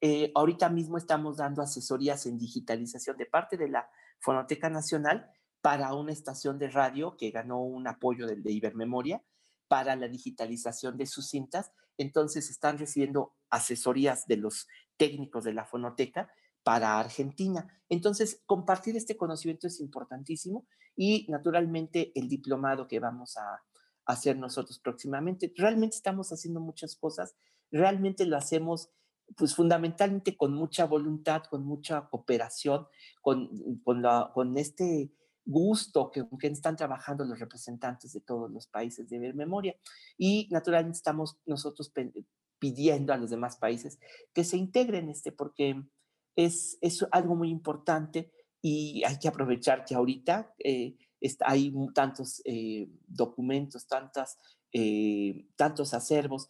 Eh, ahorita mismo estamos dando asesorías en digitalización de parte de la Fonoteca Nacional para una estación de radio que ganó un apoyo del de Ibermemoria para la digitalización de sus cintas entonces están recibiendo asesorías de los técnicos de la fonoteca para Argentina. Entonces, compartir este conocimiento es importantísimo y naturalmente el diplomado que vamos a hacer nosotros próximamente. Realmente estamos haciendo muchas cosas, realmente lo hacemos pues fundamentalmente con mucha voluntad, con mucha cooperación, con, con, este gusto que, que, están trabajando los representantes de todos los países de memoria. Y naturalmente estamos nosotros pidiendo a los demás países que se integren este, porque es, es algo muy importante y hay que aprovechar que ahorita eh, está, hay tantos eh, documentos, tantas, eh, tantos acervos.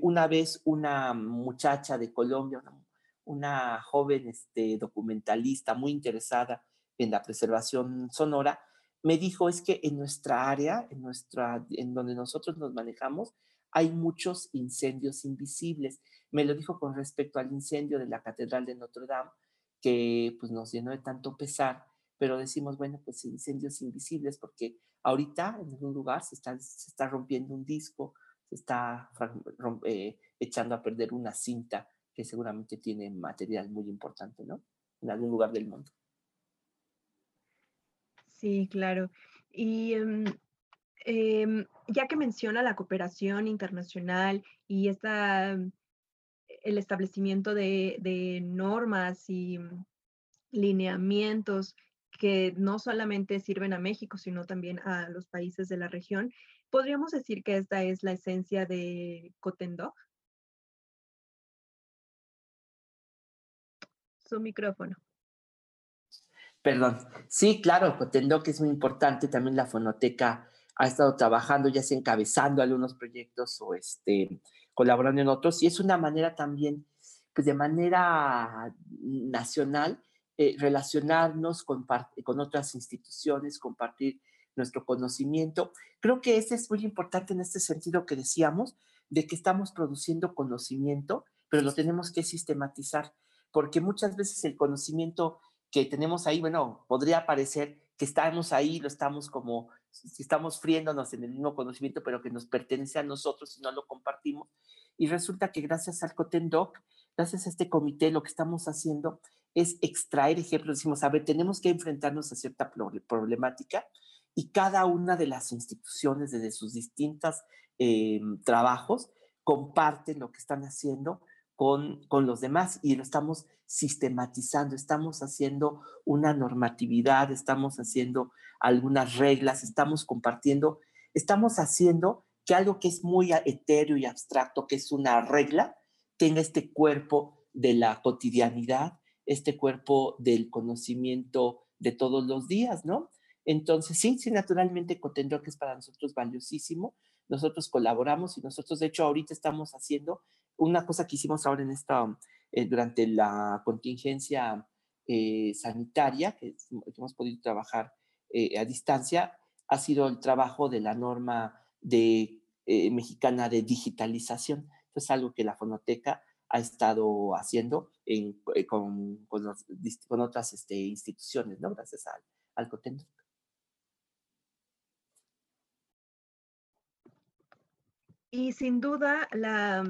una vez una muchacha de Colombia, una, una joven este, documentalista muy interesada, en la preservación sonora, me dijo es que en nuestra área, en, nuestra, en donde nosotros nos manejamos, hay muchos incendios invisibles. Me lo dijo con respecto al incendio de la Catedral de Notre Dame, que pues nos llenó de tanto pesar, pero decimos, bueno, pues incendios invisibles, porque ahorita en algún lugar se está, se está rompiendo un disco, se está eh, echando a perder una cinta que seguramente tiene material muy importante, ¿no? En algún lugar del mundo. Sí, claro. Y em, em, ya que menciona la cooperación internacional y esta, mm, el establecimiento de, normas y mm, lineamientos que no solamente sirven a México, sino también a los países de la región, ¿podríamos decir que esta es la esencia de Cotendoc? Su micrófono. Perdón. Sí, claro, Cotendo, que es muy importante. También la fonoteca ha estado trabajando, ya sea encabezando algunos proyectos o este, colaborando en otros. Y es una manera también, pues de manera nacional, eh, relacionarnos con, con otras instituciones, compartir nuestro conocimiento. Creo que ese es muy importante en este sentido que decíamos, de que estamos produciendo conocimiento, pero lo tenemos que sistematizar, porque muchas veces el conocimiento que tenemos ahí, bueno, podría parecer que estamos ahí, lo estamos como, estamos friéndonos en el mismo conocimiento, pero que nos pertenece a nosotros y no lo compartimos. Y resulta que gracias al Cotendoc, gracias a este comité, lo que estamos haciendo es extraer ejemplos. Decimos, a ver, tenemos que enfrentarnos a cierta problemática y cada una de las instituciones desde sus distintos eh, trabajos comparten lo que están haciendo con, con los demás y lo estamos sistematizando, estamos haciendo una normatividad, estamos haciendo algunas reglas, estamos compartiendo, estamos haciendo que algo que es muy etéreo y abstracto, que es una regla, tenga este cuerpo de la cotidianidad, este cuerpo del conocimiento de todos los días, ¿no? Entonces, sí, sí, naturalmente Cotendoc es para nosotros valiosísimo. Nosotros colaboramos y nosotros, de hecho, ahorita estamos haciendo una cosa que hicimos ahora en esta, eh, durante la contingencia eh, sanitaria, que, hemos podido trabajar eh, a distancia, ha sido el trabajo de la norma mexicana de digitalización. es algo que la fonoteca ha estado haciendo con, con, otras este, instituciones, ¿no? Gracias al, al Y sin duda, la,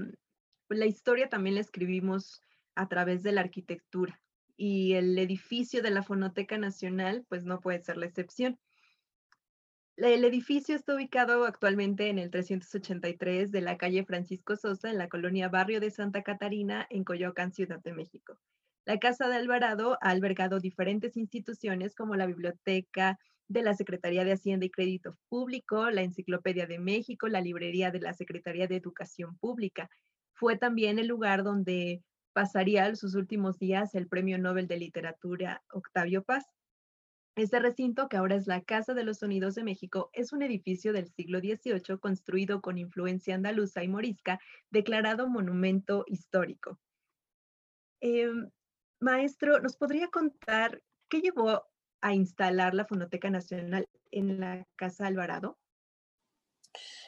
la historia también la escribimos a través de la arquitectura y el edificio de la Fonoteca Nacional, pues no puede ser la excepción. El edificio está ubicado actualmente en el 383 de la calle Francisco Sosa, en la colonia Barrio de Santa Catarina, en Coyoacán, Ciudad de México. La Casa de Alvarado ha albergado diferentes instituciones como la Biblioteca de la Secretaría de Hacienda y Crédito Público, la Enciclopedia de México, la Librería de la Secretaría de Educación Pública. Fue también el lugar donde pasaría sus últimos días el Premio Nobel de Literatura Octavio Paz. Este recinto, que ahora es la Casa de los Sonidos de México, es un edificio del siglo XVIII construido con influencia andaluza y morisca, declarado monumento histórico. Em, maestro, ¿nos podría contar qué llevó a instalar la Fonoteca Nacional en la Casa Alvarado?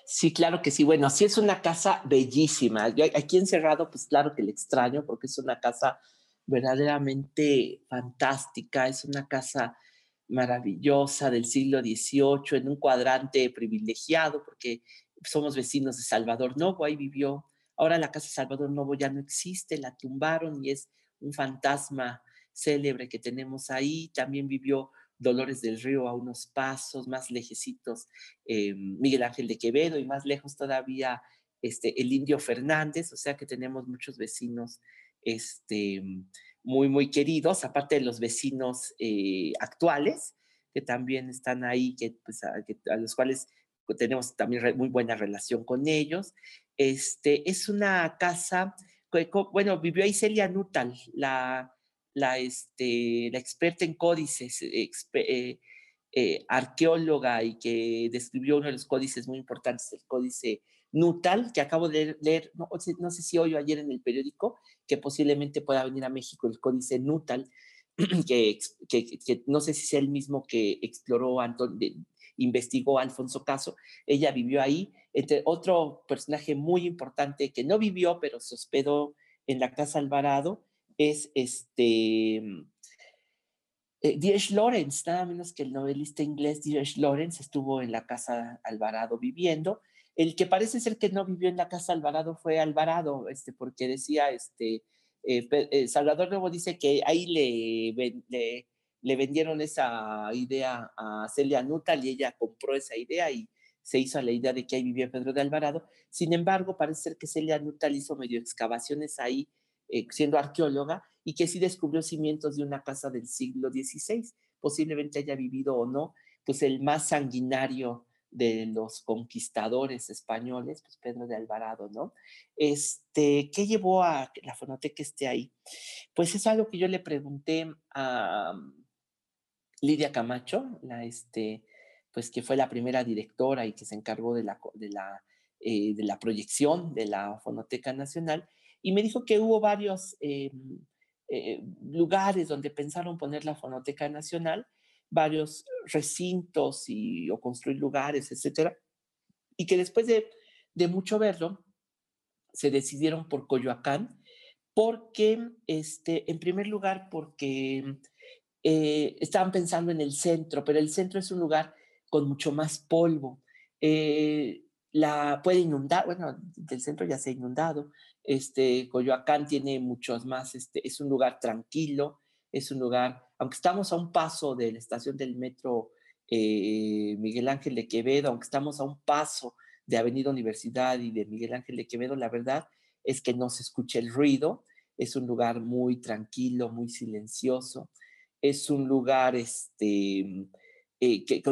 Sí, claro que sí. Bueno, sí es una casa bellísima. Aquí encerrado, pues claro que le extraño porque es una casa verdaderamente fantástica. Es una casa maravillosa del siglo XVIII en un cuadrante privilegiado porque somos vecinos de Salvador Novo. Ahí vivió. Ahora la casa de Salvador Novo ya no existe, la tumbaron y es un fantasma célebre que tenemos ahí. También vivió Dolores del Río a unos pasos, más lejecitos eh, Miguel Ángel de Quevedo y más lejos todavía este, el Indio Fernández, o sea que tenemos muchos vecinos este, muy, muy queridos, aparte de los vecinos eh, actuales, que también están ahí, que, pues, a, los cuales tenemos también muy buena relación con ellos. Este, es una casa, bueno, vivió ahí Celia Nutal, la la, este, experta en códices, eh, eh, arqueóloga y que describió uno de los códices muy importantes, el códice Nutal, que acabo de leer, no, sé si hoy o ayer en el periódico, que posiblemente pueda venir a México el códice Nutal, que, no sé si sea el mismo que exploró, Anton, investigó Alfonso Caso. Ella vivió ahí. Entre otro personaje muy importante que no vivió, pero se hospedó en la Casa Alvarado, es este mm, eh. Lawrence, nada menos que el novelista inglés D.H. Lawrence estuvo en la casa Alvarado viviendo. El que parece ser que no vivió en la casa Alvarado fue Alvarado, este, porque decía, este, eh, eh, Salvador Nuevo dice que ahí le, le, le, vendieron esa idea a Celia Nutal y ella compró esa idea y se hizo la idea de que ahí vivía Pedro de Alvarado. Sin embargo, parece ser que Celia Nutal hizo medio excavaciones ahí eh, siendo arqueóloga, y que sí descubrió cimientos de una casa del siglo XVI. Posiblemente haya vivido o no, pues el más sanguinario de los conquistadores españoles, pues Pedro de Alvarado, ¿no? Este, ¿qué llevó a que la fonoteca esté ahí? Pues es algo que yo le pregunté a mm, Lidia Camacho, la, este, pues que fue la primera directora y que se encargó de la, de la, eh, de la proyección de la Fonoteca Nacional, y me dijo que hubo varios eh, eh, lugares donde pensaron poner la Fonoteca Nacional, varios recintos y, o construir lugares, etcétera, y que después de, de mucho verlo, se decidieron por Coyoacán, porque, este, en primer lugar, porque eh, estaban pensando en el centro, pero el centro es un lugar con mucho más polvo. La puede inundar, bueno, del centro ya se ha inundado, este, Coyoacán tiene muchos más, este, es un lugar tranquilo, es un lugar, aunque estamos a un paso de la estación del metro eh, Miguel Ángel de Quevedo, aunque estamos a un paso de Avenida Universidad y de Miguel Ángel de Quevedo, la verdad es que no se escucha el ruido, es un lugar muy tranquilo, muy silencioso, es un lugar este, eh, que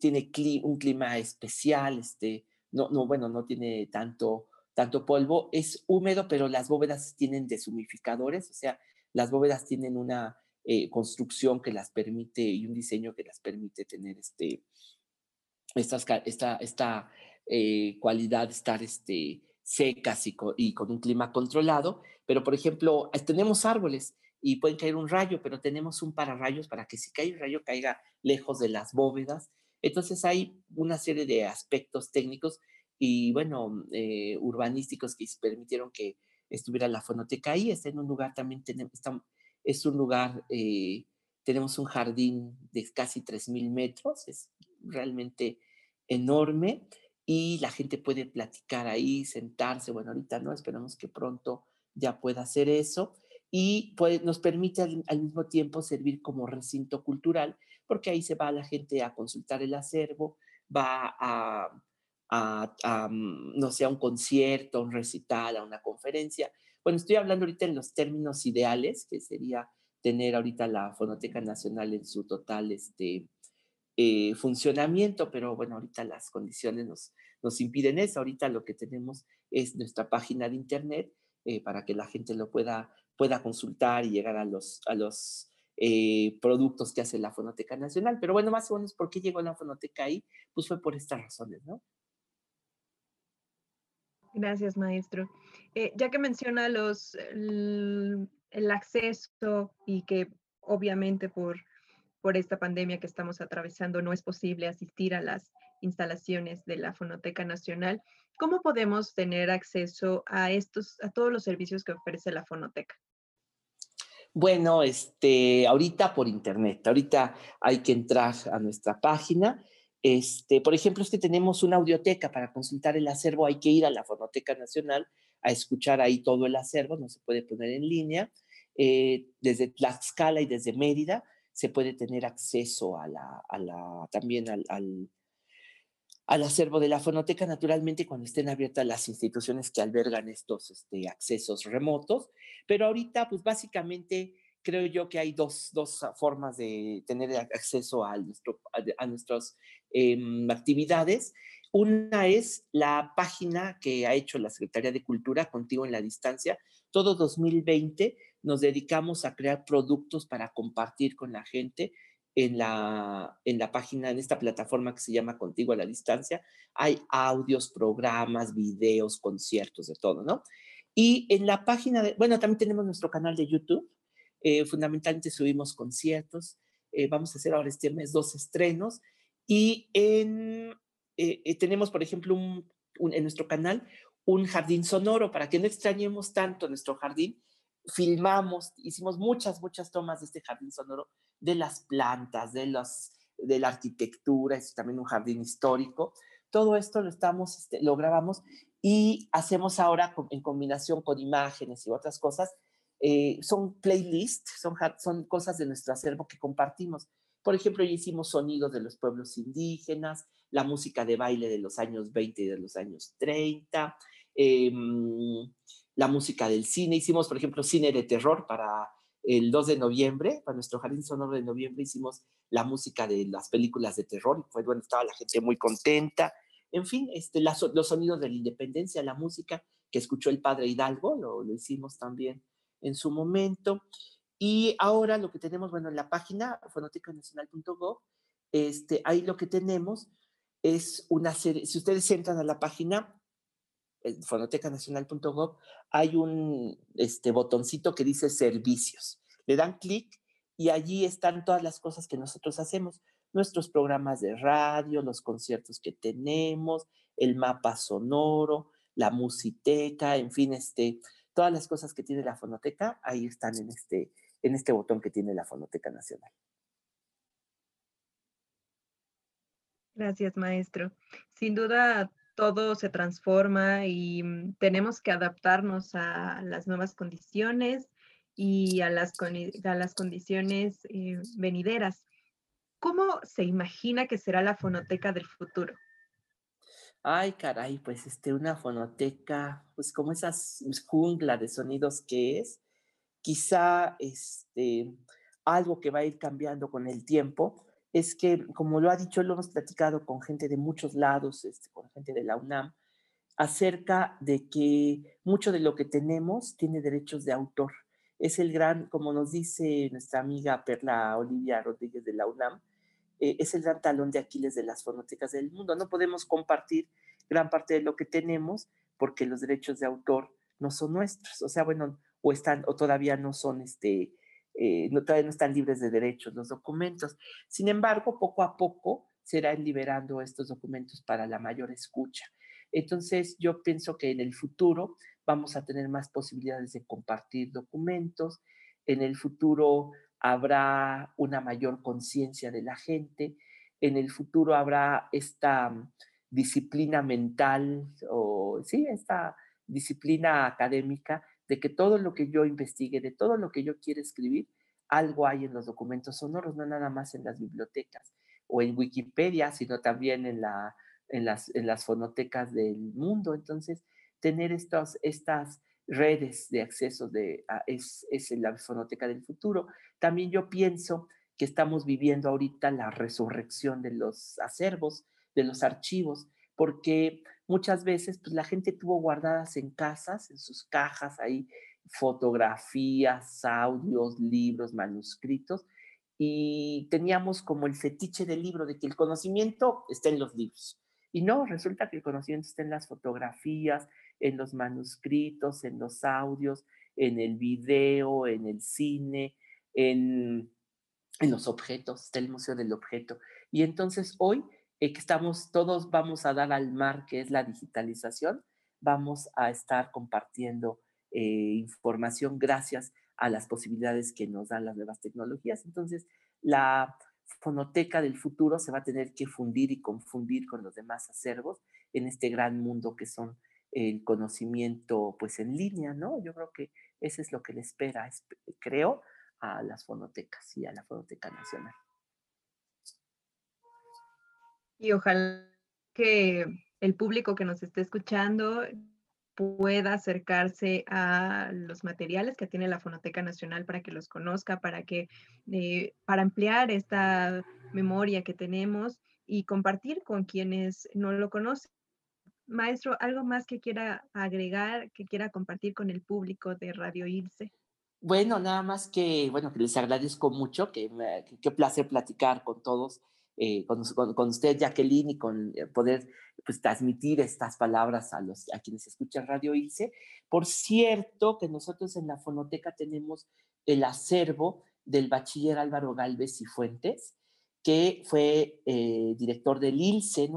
tiene un clima especial, este, no, no, bueno, no tiene tanto tanto polvo, es húmedo, pero las bóvedas tienen deshumificadores, o sea, las bóvedas tienen una, eh, construcción que las permite y un diseño que las permite tener este, esta, esta eh, cualidad de estar este, secas y con, un clima controlado. Pero, por ejemplo, tenemos árboles y pueden caer un rayo, pero tenemos un pararrayos para que si cae un rayo caiga lejos de las bóvedas. Entonces hay una serie de aspectos técnicos y, bueno, eh, urbanísticos que permitieron que estuviera la fonoteca ahí. Está en un lugar también, tenemos, es un lugar, eh, tenemos un jardín de casi 3.000 metros, es realmente enorme y la gente puede platicar ahí, sentarse, bueno, ahorita no, esperamos que pronto ya pueda hacer eso y nos permite al, mismo tiempo servir como recinto cultural, porque ahí se va la gente a consultar el acervo, va a, mm, no sé, un concierto, a un recital, a una conferencia. Bueno, estoy hablando ahorita en los términos ideales, que sería tener ahorita la Fonoteca Nacional en su total este, eh, funcionamiento, pero bueno, ahorita las condiciones nos, nos impiden eso. Ahorita lo que tenemos es nuestra página de internet eh, para que la gente lo pueda, pueda consultar y llegar a los, a los eh, productos que hace la Fonoteca Nacional. Pero bueno, más o menos, ¿por qué llegó la Fonoteca ahí? Pues fue por estas razones, ¿no? Gracias, maestro. ya que menciona los, el, acceso y que obviamente por por esta pandemia que estamos atravesando no es posible asistir a las instalaciones de la Fonoteca Nacional, ¿cómo podemos tener acceso a estos, a todos los servicios que ofrece la Fonoteca? Bueno, este, ahorita por internet, ahorita hay que entrar a nuestra página. Este, por ejemplo, es que tenemos una audioteca para consultar el acervo, hay que ir a la Fonoteca Nacional a escuchar ahí todo el acervo, no se puede poner en línea. Eh, desde Tlaxcala y desde Mérida se puede tener acceso a la, también al, al, acervo de la fonoteca, naturalmente cuando estén abiertas las instituciones que albergan estos este, accesos remotos, pero ahorita pues básicamente creo yo que hay dos, dos formas de tener acceso a, nuestro, a, nuestras em, actividades. Una es la página que ha hecho la Secretaría de Cultura contigo en la distancia, todo 2020 nos dedicamos a crear productos para compartir con la gente en la, en la página, en esta plataforma que se llama Contigo a la Distancia. Hay audios, programas, videos, conciertos, de todo, ¿no? Y en la página, de, bueno, también tenemos nuestro canal de YouTube. Eh, fundamentalmente subimos conciertos. Eh, vamos a hacer ahora este mes dos estrenos. Y en, eh, tenemos, por ejemplo, en nuestro canal un jardín sonoro para que no extrañemos tanto nuestro jardín filmamos, hicimos muchas, muchas tomas de este jardín sonoro, de las plantas, de, los, de la arquitectura, es también un jardín histórico. Todo esto lo, estamos, este, lo grabamos y hacemos ahora en combinación con imágenes y otras cosas. Eh, son playlists, son, son cosas de nuestro acervo que compartimos. Por ejemplo, ya hicimos sonidos de los pueblos indígenas, la música de baile de los años 20 y de los años 30, eh, la música del cine. Hicimos, por ejemplo, cine de terror para el 2 de noviembre, para nuestro jardín sonoro de noviembre, hicimos la música de las películas de terror. Y fue, bueno, estaba la gente muy contenta. En fin, este, los sonidos de la independencia, la música que escuchó el padre Hidalgo, lo, lo hicimos también en su momento. Y ahora lo que tenemos, bueno, en la página fonotecanacional.gov, este, ahí lo que tenemos es una serie, si ustedes entran a la página, fonotecanacional.gov, hay un este, botoncito que dice servicios. Le dan clic y allí están todas las cosas que nosotros hacemos, nuestros programas de radio, los conciertos que tenemos, el mapa sonoro, la musiteca, en fin, este, todas las cosas que tiene la fonoteca, ahí están en este, en este botón que tiene la Fonoteca Nacional. Gracias, maestro. Sin duda, todo se transforma y mm, tenemos que adaptarnos a las nuevas condiciones y a las, a las condiciones eh, venideras. ¿Cómo se imagina que será la fonoteca del futuro? Ay, caray, pues este, una fonoteca, pues como esas jungla de sonidos que es, quizá este, algo que va a ir cambiando con el tiempo, es que, como lo ha dicho, lo hemos platicado con gente de muchos lados, este, con gente de la UNAM, acerca de que mucho de lo que tenemos tiene derechos de autor. es el gran, como nos dice nuestra amiga Perla Olivia Rodríguez de la UNAM, eh, es el gran talón de Aquiles de las fonotecas del mundo. No podemos compartir gran parte de lo que tenemos porque los derechos de autor no son nuestros, o sea, bueno, o están, o todavía no son, este, eh, no, todavía no están libres de derechos los documentos. Sin embargo, poco a poco se irán liberando estos documentos para la mayor escucha. Entonces, yo pienso que en el futuro vamos a tener más posibilidades de compartir documentos, en el futuro habrá una mayor conciencia de la gente, en el futuro habrá esta disciplina mental o sí, esta disciplina académica de que todo lo que yo investigue, de todo lo que yo quiero escribir, algo hay en los documentos sonoros, no nada más en las bibliotecas o en Wikipedia, sino también en, la, en, las, en las fonotecas del mundo. Entonces, tener estos, estas redes de acceso de, es, es la fonoteca del futuro. También yo pienso que estamos viviendo ahorita la resurrección de los acervos, de los archivos, porque muchas veces pues, la gente tuvo guardadas en casas, en sus cajas, ahí fotografías, audios, libros, manuscritos, y teníamos como el fetiche del libro, de que el conocimiento está en los libros. Y no, resulta que el conocimiento está en las fotografías, en los manuscritos, en los audios, en el video, en el cine, en, en los objetos, está el Museo del Objeto. Y entonces hoy eh, que estamos, todos vamos a dar al mar, que es la digitalización, vamos a estar compartiendo eh, información gracias a las posibilidades que nos dan las nuevas tecnologías. Entonces, la fonoteca del futuro se va a tener que fundir y confundir con los demás acervos en este gran mundo que son el conocimiento pues en línea, ¿no? Yo creo que eso es lo que le espera, creo, a las fonotecas y a la Fonoteca Nacional. Y ojalá que el público que nos esté escuchando pueda acercarse a los materiales que tiene la Fonoteca Nacional para que los conozca, para que eh, para ampliar esta memoria que tenemos y compartir con quienes no lo conocen. Maestro, ¿algo más que quiera agregar, que quiera compartir con el público de Radio Irse? Bueno, nada más que, bueno, que les agradezco mucho, que qué placer platicar con todos eh, con, con, usted, Jacqueline, y con eh, poder pues, transmitir estas palabras a, los, a quienes escuchan Radio ICE. Por cierto, que nosotros en la fonoteca tenemos el acervo del bachiller Álvaro Galvez y Fuentes, que fue eh, director del ILCE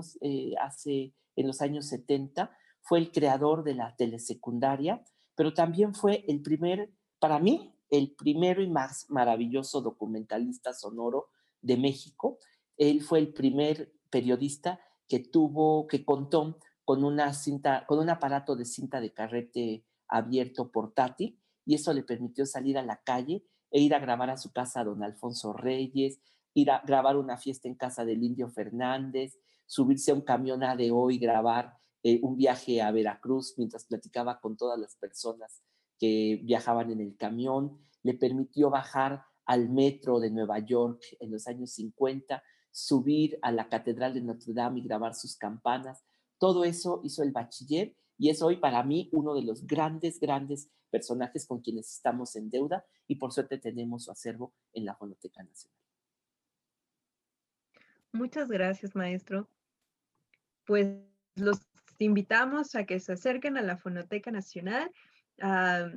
hace, en los años 70, fue el creador de la telesecundaria, pero también fue el primer, para mí, el primero y más maravilloso documentalista sonoro de México él fue el primer periodista que tuvo, que contó con una cinta, con un aparato de cinta de carrete abierto portátil y eso le permitió salir a la calle e ir a grabar a su casa a don Alfonso Reyes, ir a grabar una fiesta en casa del Indio Fernández, subirse a un camión a de hoy, grabar eh, un viaje a Veracruz mientras platicaba con todas las personas que viajaban en el camión, le permitió bajar al metro de Nueva York en los años 50 subir a la Catedral de Notre Dame y grabar sus campanas. Todo eso hizo el bachiller y es hoy para mí uno de los grandes, grandes personajes con quienes estamos en deuda y por suerte tenemos su acervo en la Fonoteca Nacional. Muchas gracias, maestro. Pues los invitamos a que se acerquen a la Fonoteca Nacional, a,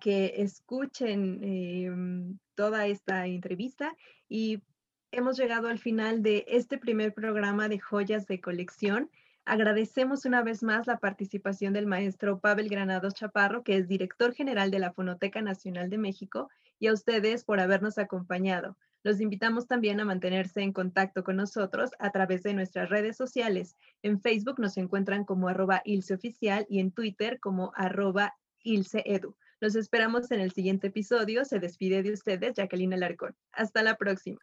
que escuchen em, toda esta entrevista y hemos llegado al final de este primer programa de joyas de colección. Agradecemos una vez más la participación del maestro Pavel Granados Chaparro, que es director general de la Fonoteca Nacional de México, y a ustedes por habernos acompañado. Los invitamos también a mantenerse en contacto con nosotros a través de nuestras redes sociales. En Facebook nos encuentran como arroba y en Twitter como arroba. Los esperamos en el siguiente episodio. Se despide de ustedes Jacqueline Alarcón. Hasta la próxima.